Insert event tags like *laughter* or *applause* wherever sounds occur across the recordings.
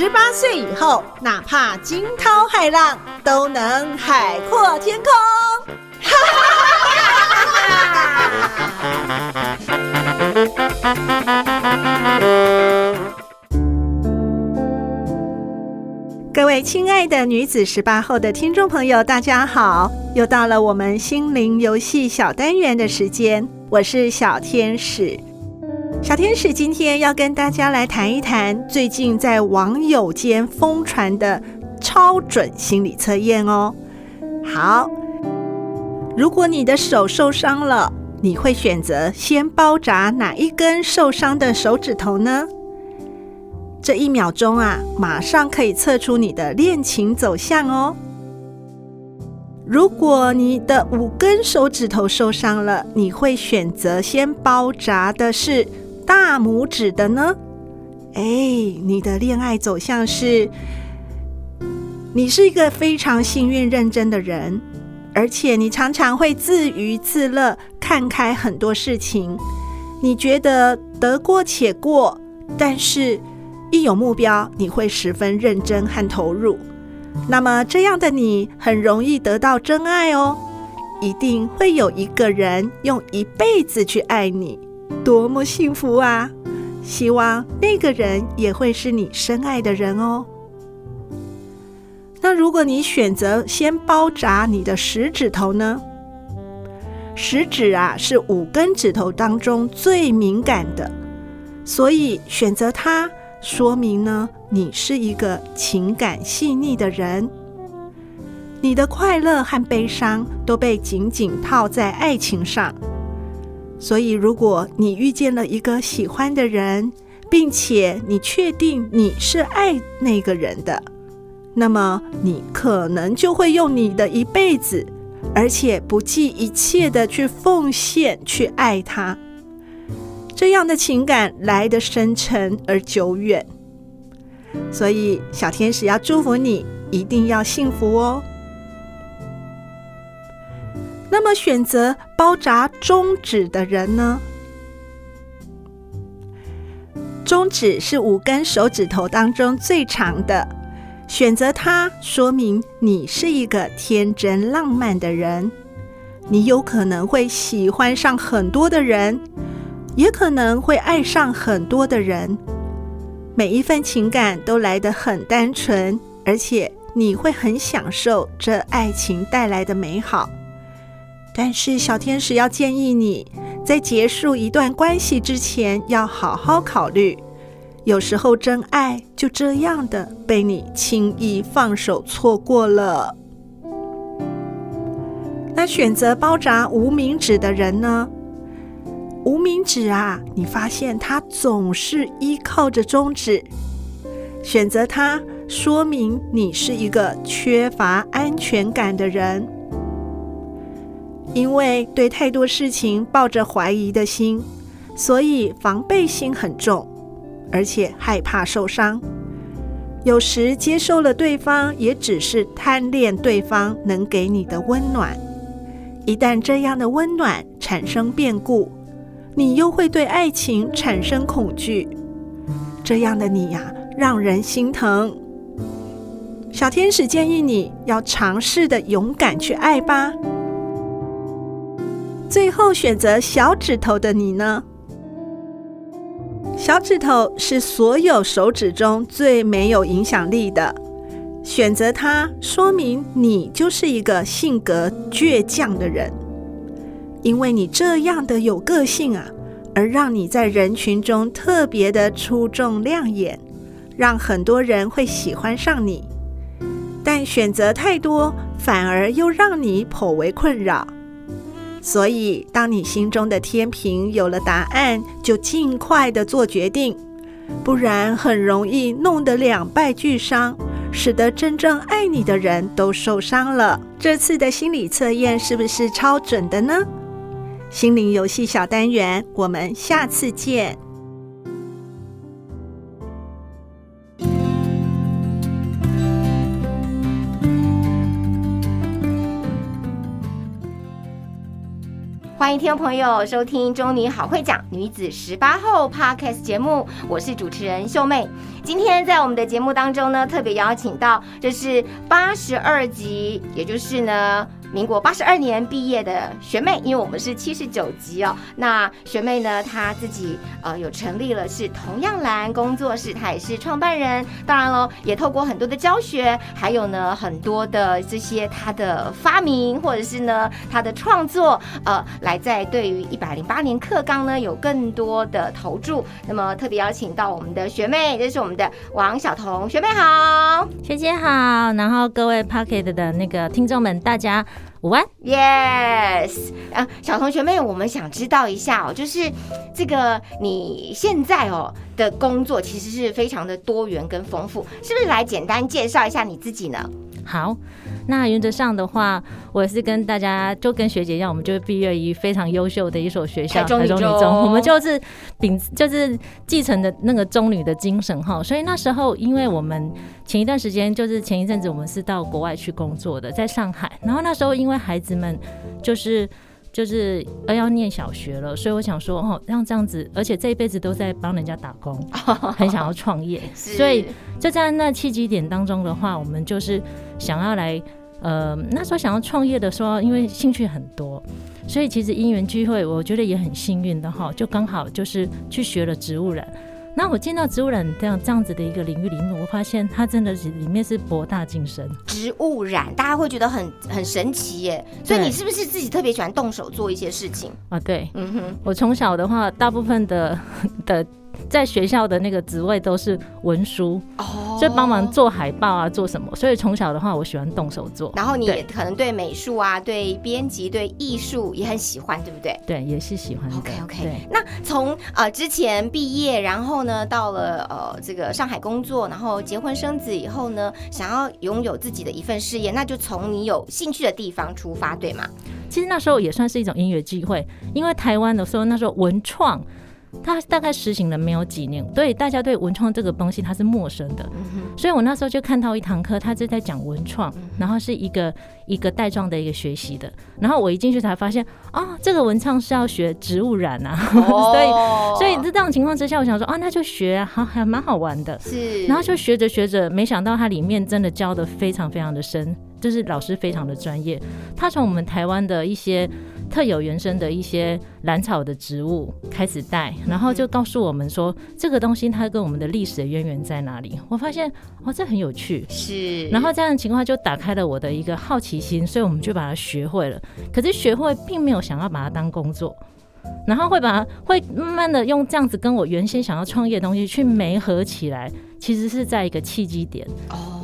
十八岁以后，哪怕惊涛骇浪，都能海阔天空。*laughs* 各位亲爱的女子十八后的听众朋友，大家好！又到了我们心灵游戏小单元的时间，我是小天使。小天使今天要跟大家来谈一谈最近在网友间疯传的超准心理测验哦。好，如果你的手受伤了，你会选择先包扎哪一根受伤的手指头呢？这一秒钟啊，马上可以测出你的恋情走向哦。如果你的五根手指头受伤了，你会选择先包扎的是大拇指的呢？哎，你的恋爱走向是，你是一个非常幸运、认真的人，而且你常常会自娱自乐，看开很多事情。你觉得得过且过，但是。一有目标，你会十分认真和投入。那么这样的你很容易得到真爱哦，一定会有一个人用一辈子去爱你，多么幸福啊！希望那个人也会是你深爱的人哦。那如果你选择先包扎你的食指头呢？食指啊是五根指头当中最敏感的，所以选择它。说明呢，你是一个情感细腻的人，你的快乐和悲伤都被紧紧套在爱情上。所以，如果你遇见了一个喜欢的人，并且你确定你是爱那个人的，那么你可能就会用你的一辈子，而且不计一切的去奉献去爱他。这样的情感来得深沉而久远，所以小天使要祝福你，一定要幸福哦。那么选择包扎中指的人呢？中指是五根手指头当中最长的，选择它说明你是一个天真浪漫的人，你有可能会喜欢上很多的人。也可能会爱上很多的人，每一份情感都来得很单纯，而且你会很享受这爱情带来的美好。但是小天使要建议你在结束一段关系之前，要好好考虑，有时候真爱就这样的被你轻易放手错过了。那选择包扎无名指的人呢？无名指啊，你发现它总是依靠着中指，选择它，说明你是一个缺乏安全感的人，因为对太多事情抱着怀疑的心，所以防备心很重，而且害怕受伤。有时接受了对方，也只是贪恋对方能给你的温暖。一旦这样的温暖产生变故，你又会对爱情产生恐惧，这样的你呀，让人心疼。小天使建议你要尝试的勇敢去爱吧。最后选择小指头的你呢？小指头是所有手指中最没有影响力的，选择它说明你就是一个性格倔强的人。因为你这样的有个性啊，而让你在人群中特别的出众亮眼，让很多人会喜欢上你。但选择太多，反而又让你颇为困扰。所以，当你心中的天平有了答案，就尽快的做决定，不然很容易弄得两败俱伤，使得真正爱你的人都受伤了。这次的心理测验是不是超准的呢？心灵游戏小单元，我们下次见。欢迎听众朋友收听《中女好会讲女子十八后》Podcast 节目，我是主持人秀妹。今天在我们的节目当中呢，特别邀请到这是八十二集，也就是呢。民国八十二年毕业的学妹，因为我们是七十九级哦。那学妹呢，她自己呃有成立了是同样蓝工作室，她也是创办人。当然喽，也透过很多的教学，还有呢很多的这些她的发明，或者是呢她的创作，呃，来在对于一百零八年课纲呢有更多的投注。那么特别邀请到我们的学妹，这是我们的王晓彤学妹好，学姐好，然后各位 Pocket 的那个听众们，大家。午安，Yes，啊，小同学妹，我们想知道一下哦，就是这个你现在哦的工作其实是非常的多元跟丰富，是不是来简单介绍一下你自己呢？好。那原则上的话，我是跟大家就跟学姐一样，我们就是毕业于非常优秀的一所学校——台中女中。我们就是秉就是继承的那个中女的精神哈。所以那时候，因为我们前一段时间就是前一阵子，我们是到国外去工作的，在上海。然后那时候，因为孩子们就是就是要要念小学了，所以我想说，哦，让这样子，而且这一辈子都在帮人家打工，*laughs* 很想要创业。所以就在那契机点当中的话，我们就是想要来。呃，那时候想要创业的时候，因为兴趣很多，所以其实因缘聚会，我觉得也很幸运的哈，就刚好就是去学了植物染。那我进到植物染这样这样子的一个领域里面，我发现它真的是里面是博大精深。植物染，大家会觉得很很神奇耶。所以你是不是自己特别喜欢动手做一些事情啊？对，嗯哼，我从小的话，大部分的的。*laughs* 在学校的那个职位都是文书，哦，就帮忙做海报啊，做什么？所以从小的话，我喜欢动手做。然后你也可能对美术啊、对编辑、对艺术也很喜欢，对不对？对，也是喜欢。OK OK。那从呃之前毕业，然后呢到了呃这个上海工作，然后结婚生子以后呢，想要拥有自己的一份事业，那就从你有兴趣的地方出发，对吗？其实那时候也算是一种音乐机会，因为台湾的时候那时候文创。它大概实行了没有几年，所以大家对文创这个东西它是陌生的，所以我那时候就看到一堂课，他是在讲文创，然后是一个一个带状的一个学习的，然后我一进去才发现啊，这个文创是要学植物染啊，*laughs* 所以所以在这种情况之下，我想说啊，那就学啊，好还蛮好玩的，是，然后就学着学着，没想到它里面真的教的非常非常的深。就是老师非常的专业，他从我们台湾的一些特有原生的一些兰草的植物开始带，然后就告诉我们说这个东西它跟我们的历史的渊源在哪里。我发现哦，这很有趣，是。然后这样的情况就打开了我的一个好奇心，所以我们就把它学会了。可是学会并没有想要把它当工作，然后会把它会慢慢的用这样子跟我原先想要创业的东西去媒合起来，其实是在一个契机点哦。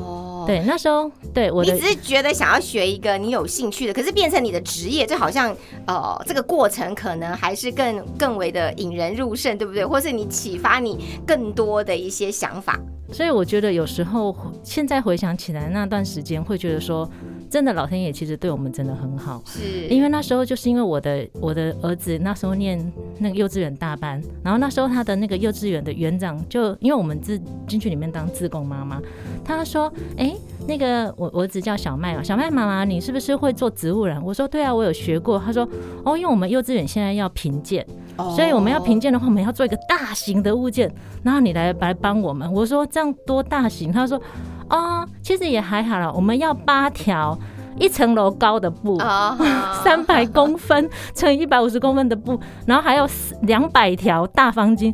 对，那时候对我，你只是觉得想要学一个你有兴趣的，可是变成你的职业，就好像呃，这个过程可能还是更更为的引人入胜，对不对？或是你启发你更多的一些想法。所以我觉得有时候现在回想起来那段时间，会觉得说。真的，老天爷其实对我们真的很好，是因为那时候就是因为我的我的儿子那时候念那个幼稚园大班，然后那时候他的那个幼稚园的园长就因为我们自进去里面当自贡妈妈，他说：“哎，那个我儿子叫小麦啊，小麦妈妈，你是不是会做植物人？”我说：“对啊，我有学过。”他说：“哦，因为我们幼稚园现在要评鉴，所以我们要评鉴的话，我们要做一个大型的物件，然后你来来帮我们。”我说：“这样多大型？”他说。哦，其实也还好了。我们要八条一层楼高的布，*laughs* 三百公分乘一百五十公分的布，然后还有两百条大方巾。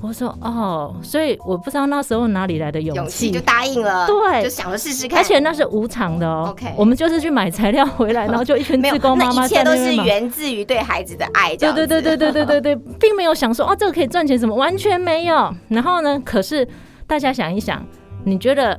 我说哦，所以我不知道那时候哪里来的勇气，就答应了。对，就想着试试看。而且那是无偿的哦。OK，我们就是去买材料回来，*laughs* 然后就一群自工妈妈在那边一切都是源自于对孩子的爱。对对对对对对对对，并没有想说哦，这个可以赚钱什么，完全没有。然后呢，可是大家想一想，你觉得？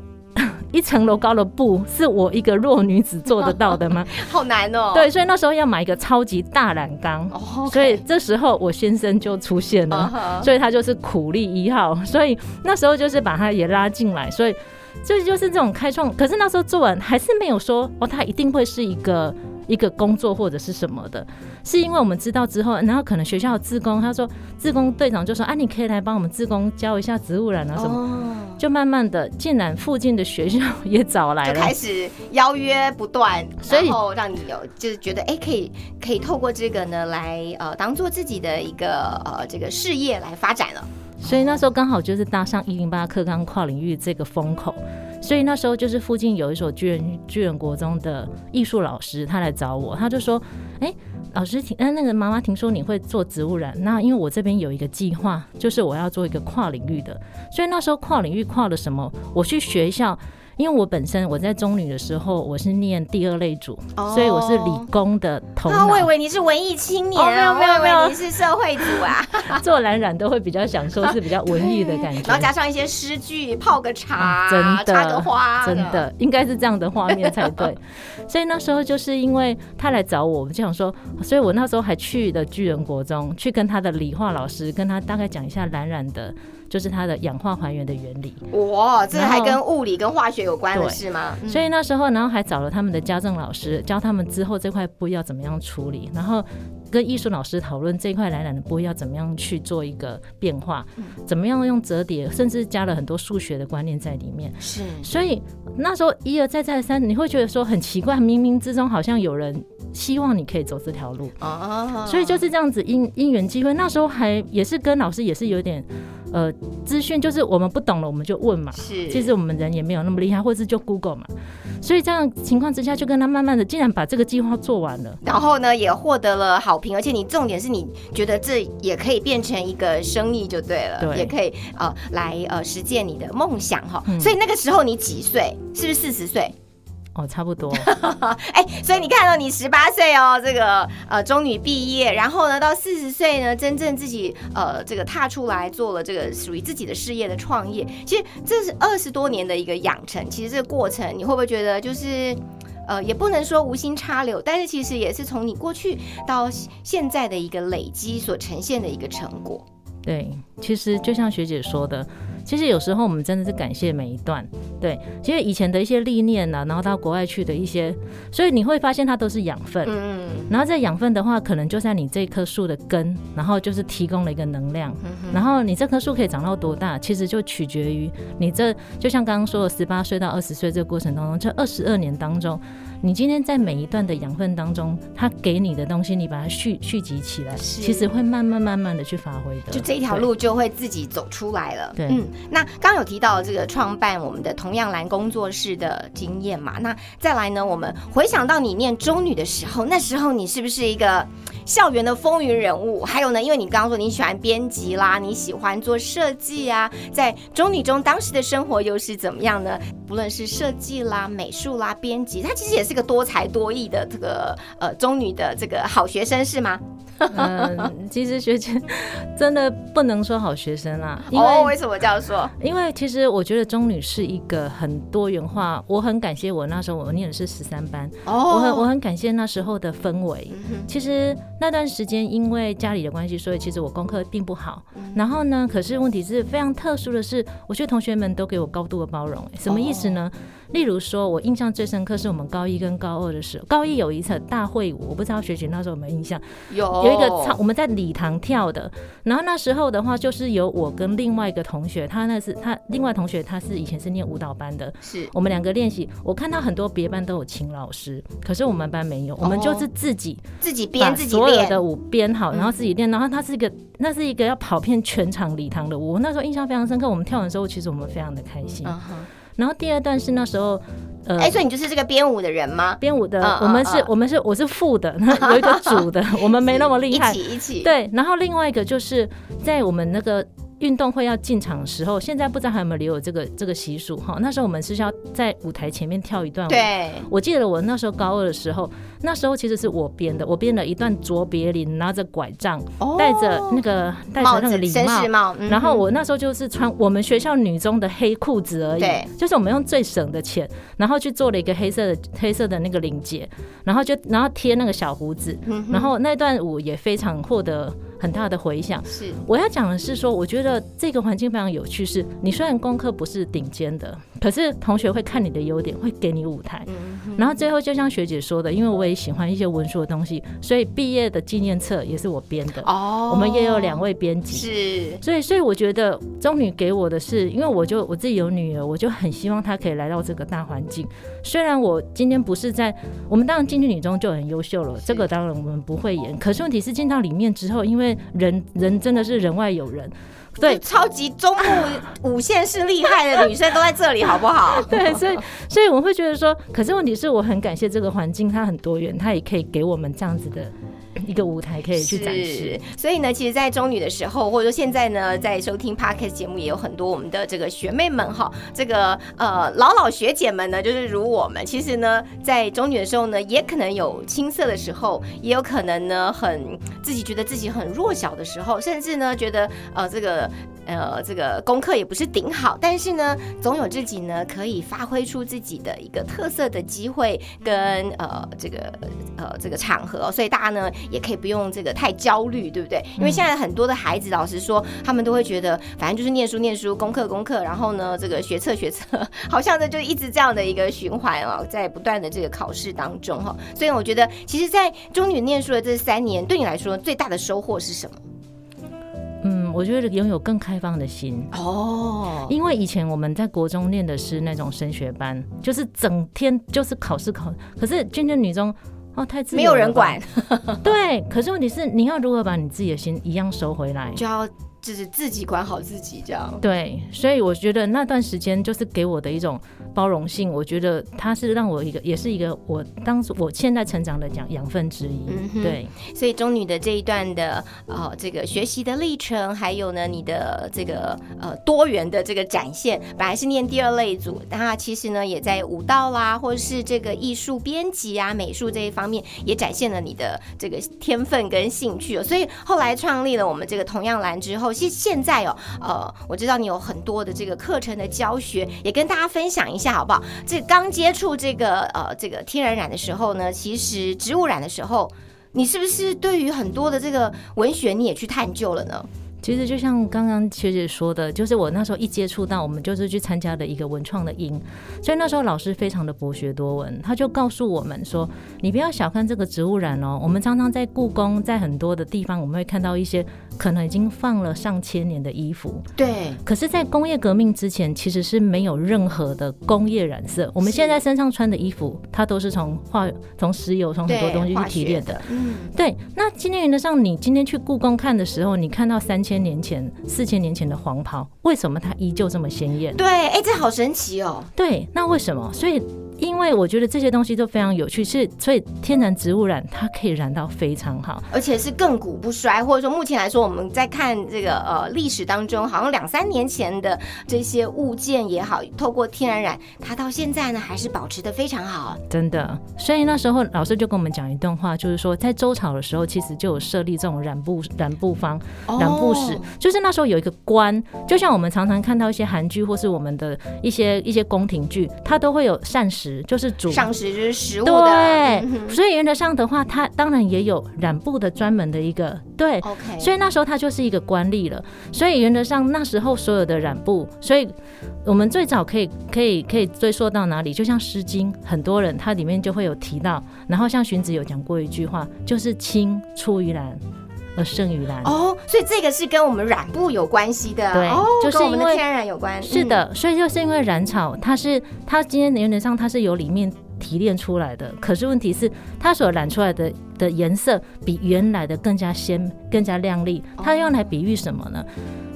一层楼高的布是我一个弱女子做得到的吗？*laughs* 好难哦。对，所以那时候要买一个超级大染缸，所以这时候我先生就出现了，所以他就是苦力一号，所以那时候就是把他也拉进来，所以这就是这种开创。可是那时候做完还是没有说哦，他一定会是一个一个工作或者是什么的，是因为我们知道之后，然后可能学校的志工，他说志工队长就说啊，你可以来帮我们志工教一下植物染啊什么，哦，就慢慢的，竟然附近的学校也找来了就开。始邀约不断，所以然后让你有就是觉得哎，可以可以透过这个呢来呃当做自己的一个呃这个事业来发展了。所以那时候刚好就是搭上一零八课纲跨领域这个风口，所以那时候就是附近有一所巨人巨人国中的艺术老师，他来找我，他就说：“哎、老师听，呃，那个妈妈听说你会做植物染，那因为我这边有一个计划，就是我要做一个跨领域的，所以那时候跨领域跨了什么？我去学校。”因为我本身我在中女的时候，我是念第二类组，哦所以我是理工的头啊，脑。我以为你是文艺青年哦没有没有没有你是社会组啊，*laughs* 做蓝染都会比较享受，是比较文艺的感觉。*laughs* 然后加上一些诗句，泡个茶，哦真的插个花，真。的应该是这样的画面才对。*laughs* 所以那时候就是因为他来找我，我就想说，所以我那时候还去了巨人国中，去跟他的理化老师跟他大概讲一下蓝染的，就是它的氧化还原的原理。哇，这还跟物理跟化学有关的是吗？嗯所以那时候，然后还找了他们的家政老师，教他们之后这块布要怎么样处理，然后跟艺术老师讨论这块蓝染的布要怎么样去做一个变化，怎么样用折叠，甚至加了很多数学的观念在里面。是所以那时候一而再再三，你会觉得说很奇怪，冥冥之中好像有人希望你可以走这条路，哦，所以就是这样子因因缘机会。那时候还也是跟老师也是有点呃资讯，就是我们不懂了我们就问嘛。是其实我们人也没有那么厉害，或者是就 Google 嘛，所以这样情况之下，就跟他慢慢的，竟然把这个计划做完了。然后呢，也获得了好评，而且你重点是你觉得这也可以变成一个生意就对了，对也可以呃来呃实践你的梦想哈。嗯所以那个时候你几岁？是不是四十岁？哦，差不多，*laughs* 哎，所以你看到你十八岁哦，这个呃中女毕业，然后呢到四十岁呢，真正自己呃这个踏出来做了这个属于自己的事业的创业，其实这是二十多年的一个养成。其实这个过程，你会不会觉得就是？呃，也不能说无心插柳，但是其实也是从你过去到现在的一个累积所呈现的一个成果。对，其实就像学姐说的，其实有时候我们真的是感谢每一段，对，其实以前的一些历练呐、然后到国外去的一些，所以你会发现它都是养分。嗯然后这养分的话，可能就在你这棵树的根，然后就是提供了一个能量。然后你这棵树可以长到多大，其实就取决于你这，就像刚刚说的，十八岁到二十岁这个过程当中，这二十二年当中，你今天在每一段的养分当中，它给你的东西，你把它蓄蓄积起来，其实会慢慢慢慢的去发挥的。就这一条路就会自己走出来了。对嗯，那刚有提到这个创办我们的同样蓝工作室的经验嘛，那再来呢，我们回想到你念中女的时候，那时候你是不是一个校园的风云人物？还有呢，因为你刚刚说你喜欢编辑啦，你喜欢做设计啊，在中女中当时的生活又是怎么样呢？不论是设计啦、美术啦、编辑，她其实也是个多才多艺的这个呃中女的这个好学生是吗？嗯，其实学姐真的不能说好学生啦，*laughs* 因为、哦，为什么这样说？因为其实我觉得中女是一个很多元化，我很感谢我那时候我念的是十三班，哦我很我很感谢那时候的氛围。嗯其实那段时间因为家里的关系，所以其实我功课并不好。然后呢，可是问题是非常特殊的是，我觉得同学们都给我高度的包容。什么意思呢？例如说，我印象最深刻是我们高一跟高二的时候，高一有一次大会舞，我不知道学姐那时候有没有印象，有有一个唱我们在礼堂跳的。然后那时候的话，就是有我跟另外一个同学，他那是他另外同学他是以前是念舞蹈班的，是我们两个练习。我看到很多别班都有请老师，可是我们班没有，我们就是自己自己编自己所有的舞编好，嗯然后自己练。然后它是一个，那是一个要跑遍全场礼堂的舞。我那时候印象非常深刻。我们跳完的时候，其实我们非常的开心。嗯哼，然后第二段是那时候，呃哎、，所以你就是这个编舞的人吗？编舞的嗯，我们是我们是我是副的，*laughs* 有一个主的，*laughs* 我们没那么厉害一。起一起，，对，然后另外一个就是在我们那个运动会要进场的时候，现在不知道还有没有留有这个这个习俗哈。那时候我们是要在舞台前面跳一段舞。对，我记得我那时候高二的时候，那时候其实是我编的，我编了一段卓别林拿着拐杖，哦。戴着那个戴着那个礼帽，嗯。然后我那时候就是穿我们学校女中的黑裤子而已，就是我们用最省的钱，然后去做了一个黑色的黑色的那个领结，然后就然后贴那个小胡子，嗯然后那段舞也非常获得很大的回响。是。我要讲的是说，我觉得这个环境非常有趣是，你虽然功课不是顶尖的，可是同学会看你的优点，会给你舞台。嗯然后最后就像学姐说的，因为我也喜欢一些文书的东西，所以毕业的纪念册也是我编的。哦，我们也有两位编辑，是所以，所以我觉得中女给我的是，因为我就我自己有女儿，我就很希望她可以来到这个大环境。虽然我今天不是在我们当然进去女中就很优秀了，这个当然我们不会演。可是问题是进到里面之后，因为人人真的是人外有人，对超级中部五线是厉害的女生都在这里，好不好？*laughs* 对，所以所以我会觉得说，可是问题是我很感谢这个环境，它很多元，它也可以给我们这样子的一个舞台可以去展示。，所以呢，其实，在中女的时候，或者说现在呢，在收听 podcast 节目，也有很多我们的这个学妹们哈，这个呃老老学姐们呢，就是如我们，其实呢，在中女的时候呢，也可能有青涩的时候，也有可能呢，很自己觉得自己很弱小的时候，甚至呢，觉得呃这个。呃，这个功课也不是顶好，但是呢，总有自己呢可以发挥出自己的一个特色的机会跟呃这个呃这个场合哦、所以大家呢也可以不用这个太焦虑，对不对？因为现在很多的孩子，老实说，他们都会觉得反正就是念书念书，功课功课，然后呢这个学测学测，好像呢就一直这样的一个循环哦，在不断的这个考试当中哈、*laughs* 所以我觉得，其实，在中女念书的这三年，对你来说最大的收获是什么？嗯，我觉得拥有更开放的心。哦，因为以前我们在国中念的是那种升学班，就是整天就是考试考，可是娟娟女中哦太自由没有人管，*laughs* 对，可是问题是你要如何把你自己的心一样收回来？就要就是自己管好自己，这样。对，所以我觉得那段时间就是给我的一种包容性，我觉得它是让我一个，也是一个我当时我现在成长的养养分之一。嗯对，所以中女的这一段的呃这个学习的历程，还有呢你的这个呃多元的这个展现，本来是念第二类组，那其实呢也在舞蹈啦，或者是这个艺术编辑啊、美术这一方面，也展现了你的这个天分跟兴趣、哦。所以后来创立了我们这个同样蓝之后，其实现在哦，呃，我知道你有很多的这个课程的教学，也跟大家分享一下好不好？这刚接触这个呃这个天然染的时候呢，其实植物染的时候。你是不是对于很多的这个文学你也去探究了呢？其实就像刚刚学姐说的，就是我那时候一接触到，我们就是去参加的一个文创的营，所以那时候老师非常的博学多闻，他就告诉我们说，你不要小看这个植物染哦，我们常常在故宫，在很多的地方，我们会看到一些可能已经放了上千年的衣服，对，可是，在工业革命之前，其实是没有任何的工业染色。我们现在身上穿的衣服，它都是从化、从石油、从很多东西去提炼的。嗯，对，那今天原则上，你今天去故宫看的时候，你看到三千年前、四千年前的黄袍，为什么它依旧这么鲜艳？对，哎，这好神奇哦。对，那为什么？所以。因为我觉得这些东西都非常有趣，是所以天然植物染它可以染到非常好。而且是亘古不衰，或者说目前来说，我们在看这个呃历史当中，好像两三年前的这些物件也好，透过天然染，它到现在呢还是保持的非常好。真的，所以那时候老师就跟我们讲一段话，就是说在周朝的时候，其实就有设立这种染布染布坊、染布室，就是那时候有一个官，就像我们常常看到一些韩剧或是我们的一些一些宫廷剧，它都会有膳食，就是煮上食就是食物的，对嗯，所以原则上的话，它当然也有染布的专门的一个对。OK，所以那时候它就是一个官吏了，所以原则上那时候所有的染布，所以我们最早可以可以可以追溯到哪里？就像《诗经》，很多人它里面就会有提到，然后像荀子有讲过一句话，就是“青出于蓝而胜于蓝”。哦，所以这个是跟我们染布有关系的，对哦，就是跟我们的天然染有关，嗯，是的，所以就是因为染草，它是它今天原则上它是由里面提炼出来的，可是问题是它所染出来的的颜色比原来的更加鲜、更加亮丽。它用来比喻什么呢？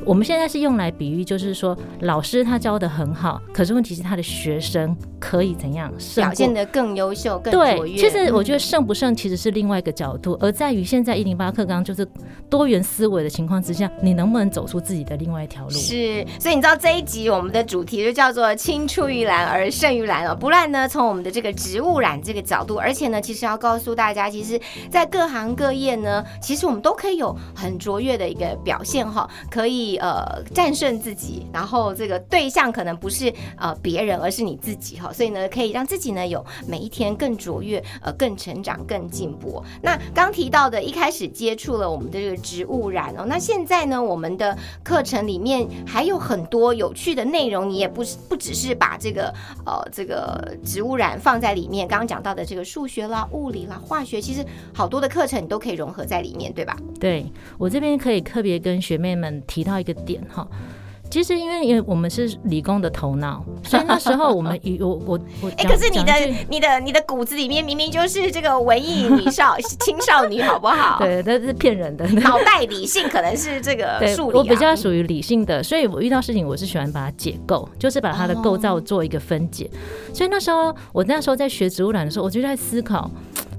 我们现在是用来比喻，就是说老师他教的很好，可是问题是他的学生可以怎样胜表现的更优秀、更卓对，越。其实我觉得嗯胜不胜其实是另外一个角度，而在于现在一零八课纲就是多元思维的情况之下，你能不能走出自己的另外一条路？是，所以你知道这一集我们的主题就叫做“青出于蓝而胜于蓝”哦。不然呢，从我们的这个植物染这个角度，而且呢，其实要告诉大家，其实，在各行各业呢，其实我们都可以有很卓越的一个表现哈，可以呃战胜自己，然后这个对象可能不是呃别人，而是你自己哈。所以呢，可以让自己呢有每一天更卓越，呃更成长、更进步。那刚提到的，一开始接触了我们的这个植物染哦，那现在呢，我们的课程里面还有很多有趣的内容，你也不是不只是把这个呃这个植物染放在里面，刚刚讲到的这个数学啦、物理啦、化学，其实好多的课程你都可以融合在里面，对吧？对我这边可以特别跟学妹们提到一个点哈。其实，因为因为我们是理工的头脑，所以那时候我们 *laughs* 以我我我哎、讲，可是你的你的你的骨子里面明明就是这个文艺女少青少女，好不好？*laughs* 对，那是骗人的。脑袋理性可能是这个 *laughs* 对，数理、啊，我比较属于理性的，所以我遇到事情我是喜欢把它解构，就是把它的构造做一个分解。所以那时候我那时候在学植物染的时候，我就在思考，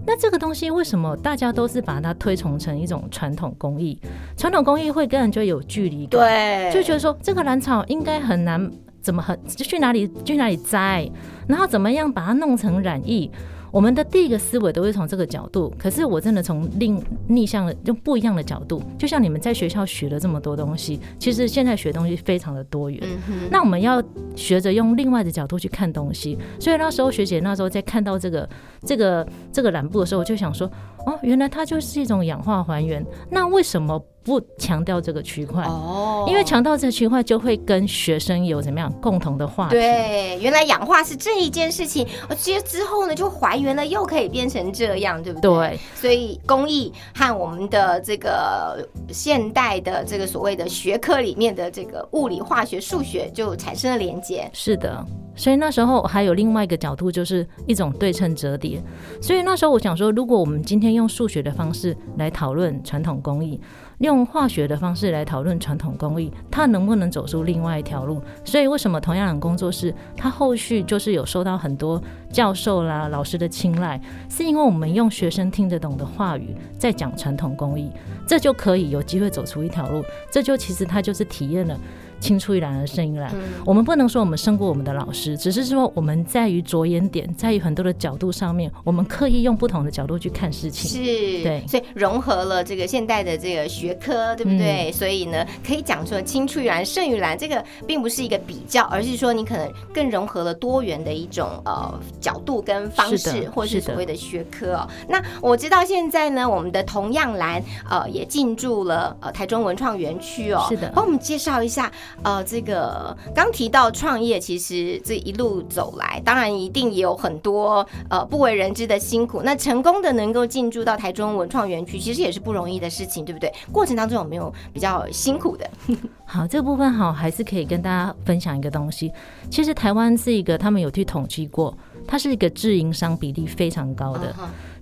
那这个东西为什么大家都是把它推崇成一种传统工艺？传统工艺会跟人就有距离感，对，就觉得说这个兰草应该很难，怎么很就去哪里去哪里摘，然后怎么样把它弄成染艺。我们的第一个思维都会从这个角度，可是我真的从另逆向的用不一样的角度，就像你们在学校学了这么多东西，其实现在学东西非常的多元。嗯，那我们要学着用另外的角度去看东西，所以那时候学姐那时候在看到这个这个这个染布的时候，我就想说，哦，原来它就是一种氧化还原。那为什么不强调这个区块？哦因为强调这区块就会跟学生有怎么样共同的话题。对，原来氧化是这一件事情，而接之后呢就还原了，又可以变成这样，对不对？对所以工艺和我们的这个现代的这个所谓的学科里面的这个物理、化学、数学就产生了连接。是的，所以那时候还有另外一个角度，就是一种对称折叠。所以那时候我想说，如果我们今天用数学的方式来讨论传统工艺，用化学的方式来讨论传统工艺，它能不能走出另外一条路？所以为什么同样的工作室，它后续就是有受到很多教授啦、老师的青睐，是因为我们用学生听得懂的话语在讲传统工艺，这就可以有机会走出一条路。这就其实它就是体验了。青出于蓝而胜于蓝。我们不能说我们胜过我们的老师，只是说我们在于着眼点，在于很多的角度上面，我们刻意用不同的角度去看事情。是，对所以融合了这个现代的这个学科，对不对？所以呢，可以讲说青出于蓝胜于蓝，这个并不是一个比较，而是说你可能更融合了多元的一种呃角度跟方式，是或是所谓的学科哦。那我知道现在呢，我们的同样蓝呃也进驻了呃台中文创园区哦，是的帮我们介绍一下呃这个刚提到创业，其实这一路走来，当然一定也有很多呃不为人知的辛苦。那成功的能够进驻到台中文创园区，其实也是不容易的事情，对不对？过程当中有没有比较辛苦的？*laughs* 好，这个部分好，还是可以跟大家分享一个东西。其实台湾是一个，他们有去统计过，它是一个自营商比例非常高的，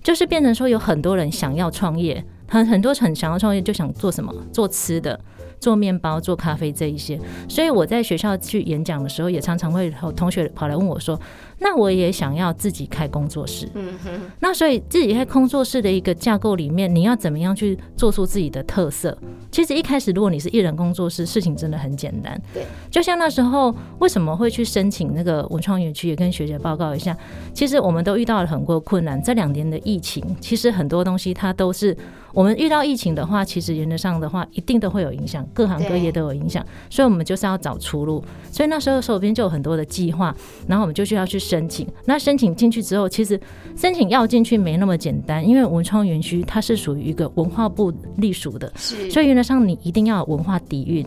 就是变成说有很多人想要创业，很很多很想要创业，就想做什么？做吃的。做面包、做咖啡这一些，所以我在学校去演讲的时候，也常常会有同学跑来问我说：“那我也想要自己开工作室。”嗯哼，那所以自己开工作室的一个架构里面，你要怎么样去做出自己的特色？其实一开始如果你是艺人工作室，事情真的很简单。对，就像那时候为什么会去申请那个文创园区，也跟学姐报告一下。其实我们都遇到了很多困难，这两年的疫情，其实很多东西它都是我们遇到疫情的话，其实原则上的话，一定都会有影响，各行各业都有影响，所以我们就是要找出路。所以那时候手边就有很多的计划，然后我们就需要去申请。那申请进去之后，其实申请要进去没那么简单，因为文创园区它是属于一个文化部隶属的，所以原则上你一定要有文化底蕴，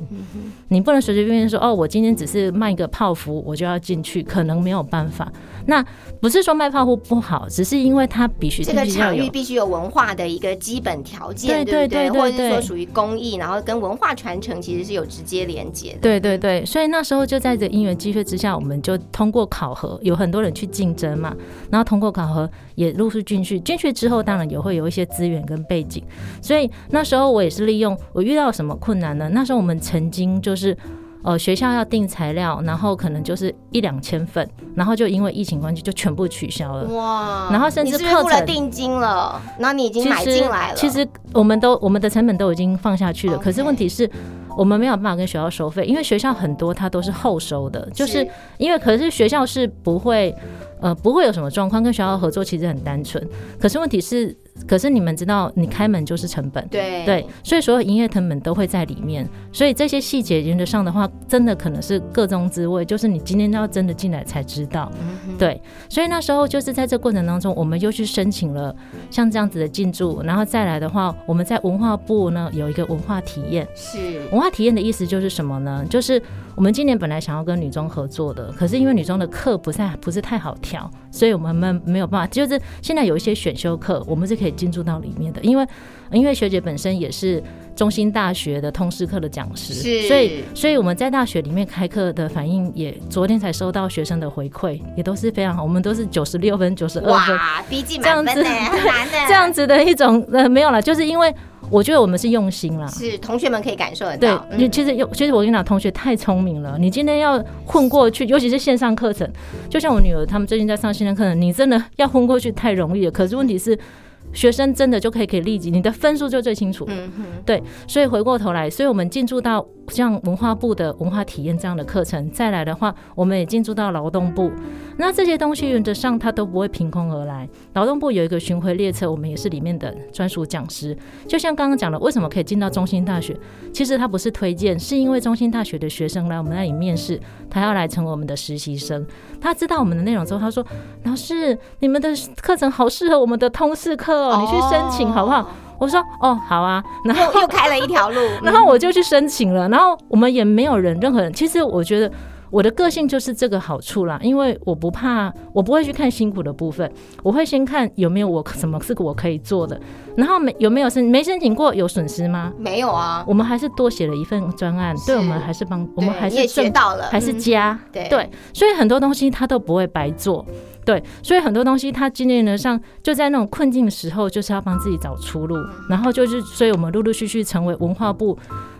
你不能随随便便说哦，我今天只是卖个泡芙我就要进去，可能没有办法。那不是说卖泡芙不好，只是因为它必须这个场域必须有文化的一个基本条件，对对对？对对对或者是说属于公益，然后跟文化传承其实是有直接连接的。对对对，所以那时候就在这因缘机会之下，我们就通过考核，有很很多人去竞争嘛，然后通过考核也陆续进去，进去之后当然也会有一些资源跟背景，所以那时候我也是利用我遇到什么困难呢？那时候我们曾经就是。呃，学校要订材料，然后可能就是一两千份，然后就因为疫情关系就全部取消了。哇！然后甚至付了课程定金了，然后你已经买进来了。其实我们都我们的成本都已经放下去了可是问题是我们没有办法跟学校收费，因为学校很多它都是后收的，就是因为可是学校是不会呃不会有什么状况，跟学校合作其实很单纯，可是问题是，可是你们知道，你开门就是成本。对对，所以所有营业成本都会在里面，所以这些细节原则上的话，真的可能是各中滋味，就是你今天要真的进来才知道。嗯对，所以那时候就是在这过程当中，我们又去申请了像这样子的进驻，然后再来的话，我们在文化部呢有一个文化体验。是文化体验的意思就是什么呢？就是我们今年本来想要跟女中合作的，可是因为女中的课不太不是太好调，所以我们们没有办法。就是现在有一些选修课，我们是可以进驻到里面的，因为因为学姐本身也是中心大学的通识课的讲师，是所以所以我们在大学里面开课的反应也昨天才收到学生的回馈，也都是非常好，我们都是九十六分、九十二分。哇，笔记这样子。这样子的一种呃没有了，就是因为我觉得我们是用心啦，是同学们可以感受得对到。，你嗯其实有，其实我跟你讲，同学太聪明了。你今天要混过去，尤其是线上课程，就像我女儿他们最近在上线上课程，你真的要混过去太容易了。可是问题是，学生真的就可以可以立即，你的分数就最清楚。嗯，对，所以回过头来，所以我们进驻到像文化部的文化体验这样的课程，再来的话，我们也进驻到劳动部。那这些东西原则上它都不会凭空而来。劳动部有一个巡回列车，我们也是里面的专属讲师。就像刚刚讲的，为什么可以进到中心大学？其实它不是推荐，是因为中心大学的学生来我们那里面试，他要来成为我们的实习生。他知道我们的内容之后，他说：“老师，你们的课程好适合我们的通识课哦，你去申请好不好？”我说：“哦，好啊。”然后又又开了一条路。*laughs* 然后我就去申请了，然后我们也没有人任何人。其实我觉得我的个性就是这个好处啦，因为我不怕，我不会去看辛苦的部分，我会先看有没有我什么是我可以做的，然后没有没有申没申请过有损失吗？没有啊，我们还是多写了一份专案，对我们还是帮我们还是正学到了，还是嗯。加，对。对，所以很多东西他都不会白做。对，所以很多东西他今年呢，上就在那种困境的时候，就是要帮自己找出路，然后就是，所以我们陆陆续续成为文化部，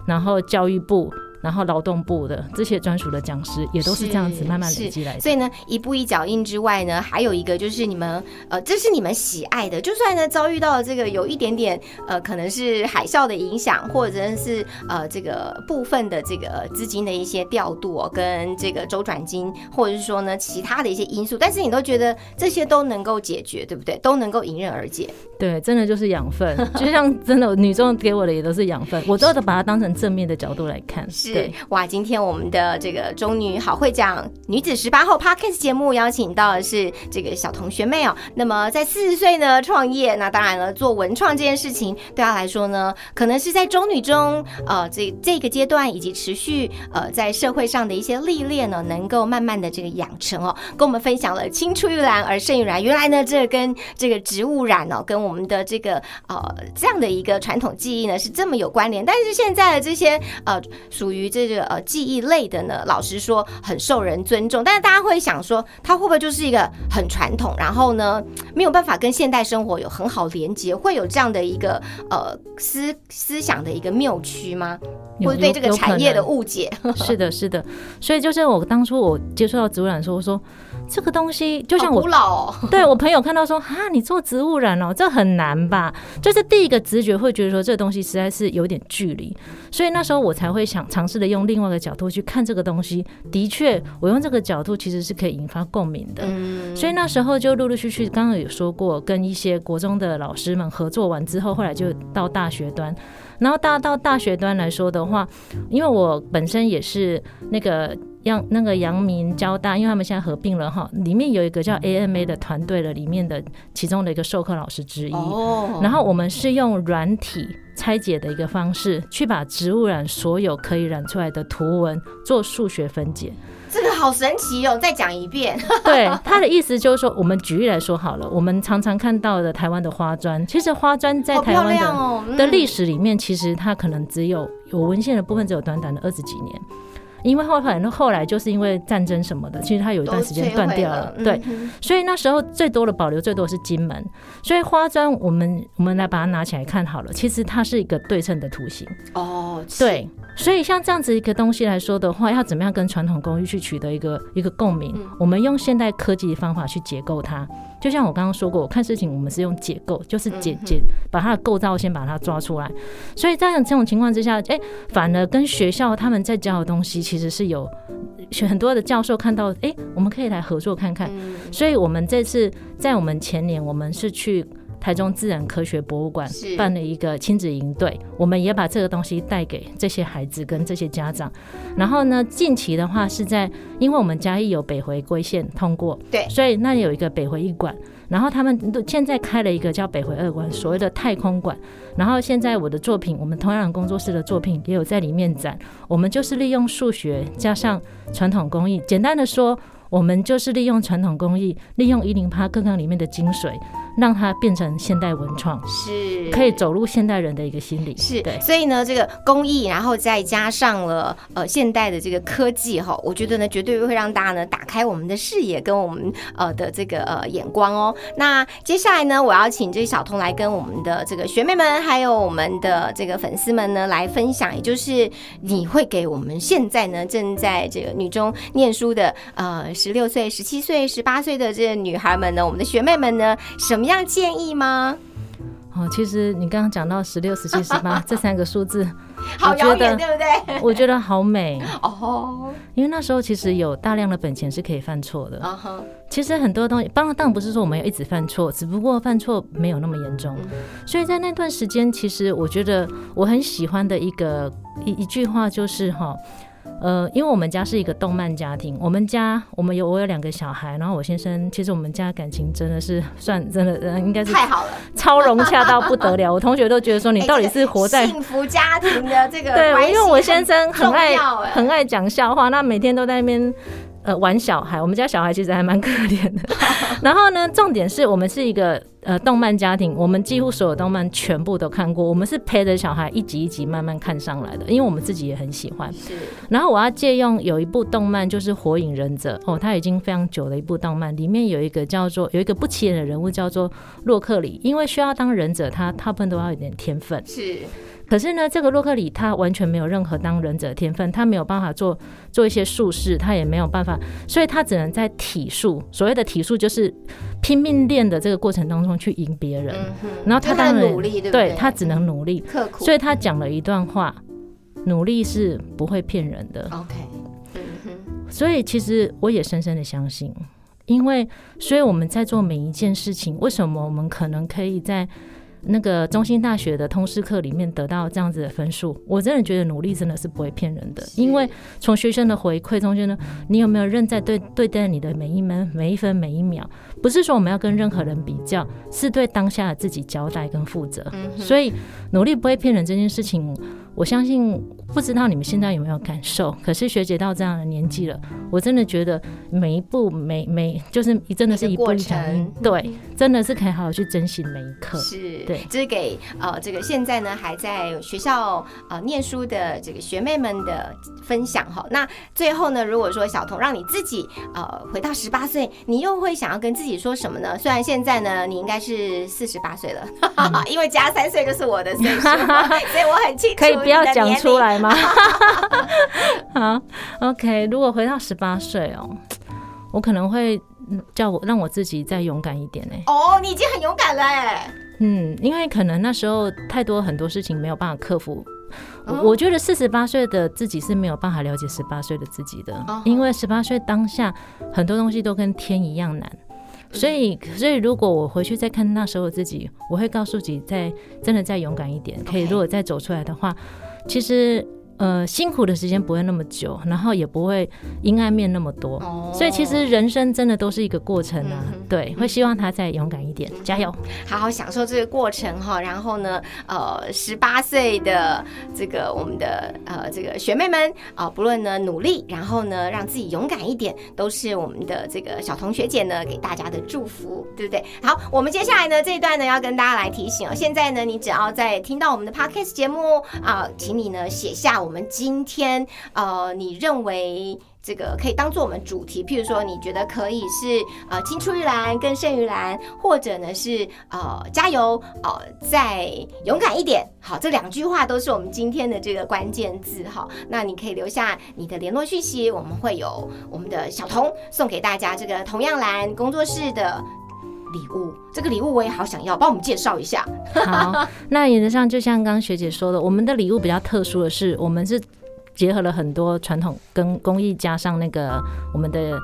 然后教育部，然后劳动部的这些专属的讲师，也都是这样子慢慢是累积来的。所以呢，一步一脚印之外呢，还有一个就是你们呃，这是你们喜爱的。就算呢遭遇到了这个有一点点呃，可能是海啸的影响，或者是呃这个部分的这个资金的一些调度哦，跟这个周转金，或者是说呢其他的一些因素，但是你都觉得这些都能够解决，对不对？都能够迎刃而解。对，真的就是养分，就像真的女中给我的也都是养分，我都把它当成正面的角度来看。是对，哇，今天我们的这个中女好会讲女子十八后 Podcast 节目邀请到的是这个小同学妹哦。那么在四十岁呢创业，那当然了，做文创这件事情对她来说呢，可能是在中女中呃这这个阶段以及持续呃在社会上的一些历练呢，能够慢慢的这个养成哦，跟我们分享了青出于蓝而胜于蓝。原来呢，这跟这个植物染哦，跟我们的这个呃这样的一个传统技艺呢是这么有关联。但是现在的这些呃属于这个呃记忆类的呢，老实说很受人尊重，但是大家会想说，它会不会就是一个很传统，然后呢 *tsk* 没有办法跟现代生活有很好连接，会有这样的一个呃思思想的一个谬区吗？有或者对这个产业的误解？*laughs* 是的，是的，所以就是我当初我接触到植物染的时候，我说这个东西就像我古老哦，*laughs* 对我朋友看到说哈，你做植物染哦，这很难吧？就是第一个直觉会觉得说这个东西实在是有点距离，所以那时候我才会想尝试的用另外一个角度去看这个东西。的确，我用这个角度其实是可以引发共鸣的。嗯，所以那时候就陆陆续续，刚刚有说过，跟一些国中的老师们合作完之后，后来就到大学端。然后大到大学端来说的话，因为我本身也是那个阳那个阳明交大，因为他们现在合并了哈，里面有一个叫 AMA 的团队的里面的其中的一个授课老师之一。哦然后我们是用软体拆解的一个方式，去把植物染所有可以染出来的图文做数学分解。这个好神奇哦，再讲一遍。*laughs* 对，他的意思就是说，我们举例来说好了，我们常常看到的台湾的花砖，其实花砖在台湾的、亮哦，嗯的历史里面，其实它可能只有有文献的部分只有短短的二十几年。因为后来后来就是因为战争什么的，其实它有一段时间断掉了，对，嗯。所以那时候最多的保留最多是金门，所以花砖我们我们来把它拿起来看好了，其实它是一个对称的图形，哦，对，所以像这样子一个东西来说的话，要怎么样跟传统工艺去取得一个一个共鸣？嗯。我们用现代科技的方法去结构它，就像我刚刚说过，我看事情我们是用解构，就是解解把它的构造先把它抓出来。所以在这种情况之下，哎、反而跟学校他们在教的东西其实是有很多的教授看到，哎、我们可以来合作看看。嗯，所以我们这次在我们前年，我们是去台中自然科学博物馆办了一个亲子营队，我们也把这个东西带给这些孩子跟这些家长。然后呢，近期的话是在，因为我们嘉义有北回归线通过，对所以那里有一个北回一馆。然后他们都现在开了一个叫北回二馆，所谓的太空馆。然后现在我的作品，我们同样工作室的作品也有在里面展。我们就是利用数学加上传统工艺，简单的说，我们就是利用传统工艺，利用一零八课纲里面的精髓，让它变成现代文创，是可以走入现代人的一个心理。是对，所以呢，这个工艺，然后再加上了呃现代的这个科技哈，我觉得呢，绝对会让大家呢打开我们的视野跟我们呃的这个呃眼光哦。那接下来呢，我要请这小童来跟我们的这个学妹们，还有我们的这个粉丝们呢来分享，也就是你会给我们现在呢正在这个女中念书的呃十六岁、十七岁、十八岁的这个女孩们呢，我们的学妹们呢，什么样建议吗？哦，其实你刚刚讲到十六、十七、十八 *laughs* 这三个数字，好我觉得遥远，对不对？*laughs* 我觉得好美，*laughs* 哦，因为那时候其实有大量的本钱是可以犯错的。其实很多东西，当然不是说我们要一直犯错，只不过犯错没有那么严重。所以在那段时间，其实我觉得我很喜欢的一个一一句话就是哈。呃，因为我们家是一个动漫家庭，我们家我们有我有两个小孩，然后我先生，其实我们家感情真的是算真的，呃，应该是太好了！超融洽到不得了。*laughs* 我同学都觉得说你哎到底是活在幸福家庭的这个 *laughs* 对，关系因为我先生很爱很爱讲笑话，那每天都在那边呃玩小孩。我们家小孩其实还蛮可怜的。*laughs* 然后呢，重点是我们是一个呃动漫家庭，我们几乎所有动漫全部都看过。我们是陪着小孩一集一集慢慢看上来的，因为我们自己也很喜欢。是然后我要借用有一部动漫，就是《火影忍者》哦，它已经非常久的一部动漫，里面有一个叫做有一个不起眼的人物叫做洛克里，因为需要当忍者，他大部分都要有点天分。是可是呢，这个洛克里他完全没有任何当忍者的天分，他没有办法做做一些术士，他也没有办法，所以他只能在体术，所谓的体术就是拼命练的这个过程当中去赢别人。嗯，然后他当然努力，对？他只能努力，刻苦，所以他讲了一段话：努力是不会骗人的。OK，嗯，所以其实我也深深的相信，因为所以我们在做每一件事情，为什么我们可能可以在那个中心大学的通识课里面得到这样子的分数？我真的觉得努力真的是不会骗人的，因为从学生的回馈中间呢，你有没有认在对对待你的每一门每一分每一秒？不是说我们要跟任何人比较，是对当下的自己交代跟负责。嗯，所以努力不会骗人这件事情，我相信不知道你们现在有没有感受。可是学姐到这样的年纪了，我真的觉得每一步每每就是真的是一步一程，对，真的是可以好好去珍惜每一刻。是，对这是给呃这个现在呢还在学校呃念书的这个学妹们的分享哈。那最后呢，如果说小童让你自己呃回到十八岁，你又会想要跟自己说什么呢？虽然现在呢你应该是四十八岁了，嗯 *laughs* 因为加三岁就是我的岁数，*laughs* 所以我很清楚可以不要讲出来吗？*laughs* 好，OK。如果回到十八岁哦，我可能会嗯叫我让我自己再勇敢一点呢。哦，你已经很勇敢了哎。嗯，因为可能那时候太多很多事情没有办法克服。我觉得四十八岁的自己是没有办法了解十八岁的自己的哦，因为十八岁当下很多东西都跟天一样难。所以，所以如果我回去再看那时候的自己，我会告诉自己再真的再勇敢一点。可以，如果再走出来的话，其实呃辛苦的时间不会那么久，然后也不会阴暗面那么多。哦所以其实人生真的都是一个过程啊嗯，对，会希望他再勇敢一点，加油。好好享受这个过程哈。然后呢，呃，十八岁的这个我们的呃这个学妹们啊、不论呢努力，然后呢让自己勇敢一点，都是我们的这个小童学姐呢给大家的祝福，对不对？好，我们接下来呢这一段呢要跟大家来提醒哦，现在呢你只要在听到我们的 podcast 节目啊、请你呢写下我我们今天呃，你认为这个可以当做我们主题，譬如说你觉得可以是呃青出于蓝更胜于蓝，或者呢是呃加油呃再勇敢一点。好，这两句话都是我们今天的这个关键字哈。那你可以留下你的联络讯息，我们会有我们的小童送给大家这个同样蓝工作室的。礼物，这个礼物我也好想要，帮我们介绍一下。好，*laughs* 那原则上就像刚刚学姐说的，我们的礼物比较特殊的是，我们是结合了很多传统跟工艺，加上那个我们的。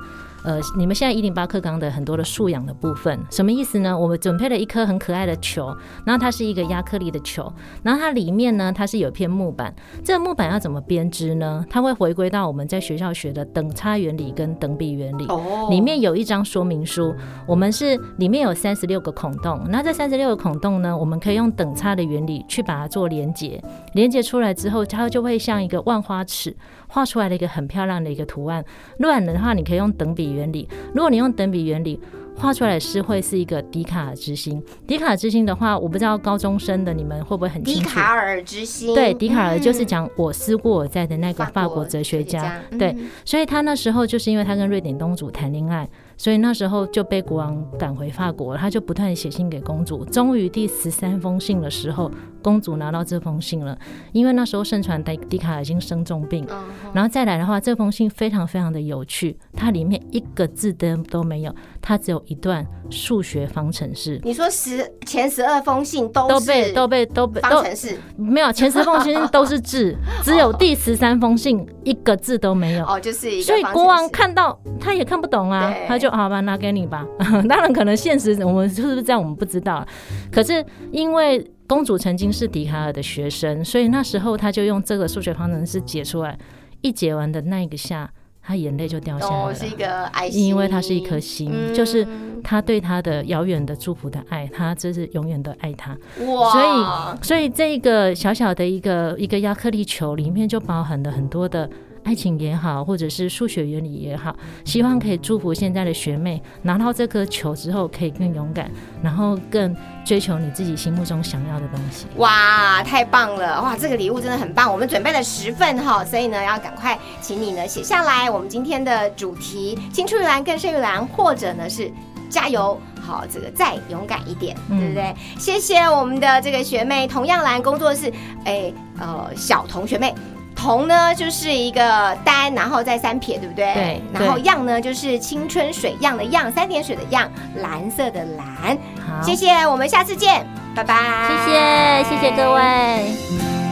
呃，你们现在一零八课纲的很多的素养的部分，什么意思呢？我们准备了一颗很可爱的球，然后它是一个亚克力的球，然后它里面呢，它是有片木板。这个木板要怎么编织呢？它会回归到我们在学校学的等差原理跟等比原理。哦。里面有一张说明书，我们是里面有三十六个孔洞，那这三十六个孔洞呢，我们可以用等差的原理去把它做连接，连接出来之后，它就会像一个万花尺。画出来的一个很漂亮的一个图案，乱的话你可以用等比原理。如果你用等比原理画出来是会是一个笛卡尔之心。笛卡尔之心的话，我不知道高中生的你们会不会很清楚。笛卡尔之心，对，笛卡尔就是讲我思故我在的那个法国哲学家。对，所以他那时候就是因为他跟瑞典东主谈恋爱。所以那时候就被国王赶回法国，他就不断写信给公主。终于第十三封信的时候，公主拿到这封信了。因为那时候盛传迪迪卡已经生重病，然后再来的话，这封信非常非常的有趣，它里面一个字都都没有，它只有一段数学方程式。你说十前十二封信都都被都被都被方程式没有前十封信都是字，*laughs* 只有第十三封信一个字都没有。哦，就是一个。所以国王看到他也看不懂啊，他就。好吧，拿给你吧。*laughs* 当然，可能现实我们是不是这样，我们不知道。可是因为公主曾经是笛卡尔的学生，所以那时候他就用这个数学方程式解出来。一解完的那一个下，他眼泪就掉下来了。是一个爱心，因为他是一颗心，就是他对他的遥远的祝福的爱，他这是永远的爱他。哇！所以，所以这个小小的一个一个亚克力球里面就包含了很多的。爱情也好，或者是数学原理也好，希望可以祝福现在的学妹拿到这颗球之后，可以更勇敢，然后更追求你自己心目中想要的东西。哇，太棒了！哇，这个礼物真的很棒，我们准备了十份哈，所以呢，要赶快请你呢写下来。我们今天的主题：青出于蓝更胜于蓝，或者呢是加油，好，这个再勇敢一点，对不对？谢谢我们的这个学妹，同样蓝工作室，哎，呃，小同学妹。同呢就是一个单，然后再三撇，对不对？对。然后样呢就是青春水样的样，三点水的样，蓝色的蓝。好，谢谢，我们下次见，拜拜。谢谢，谢谢各位。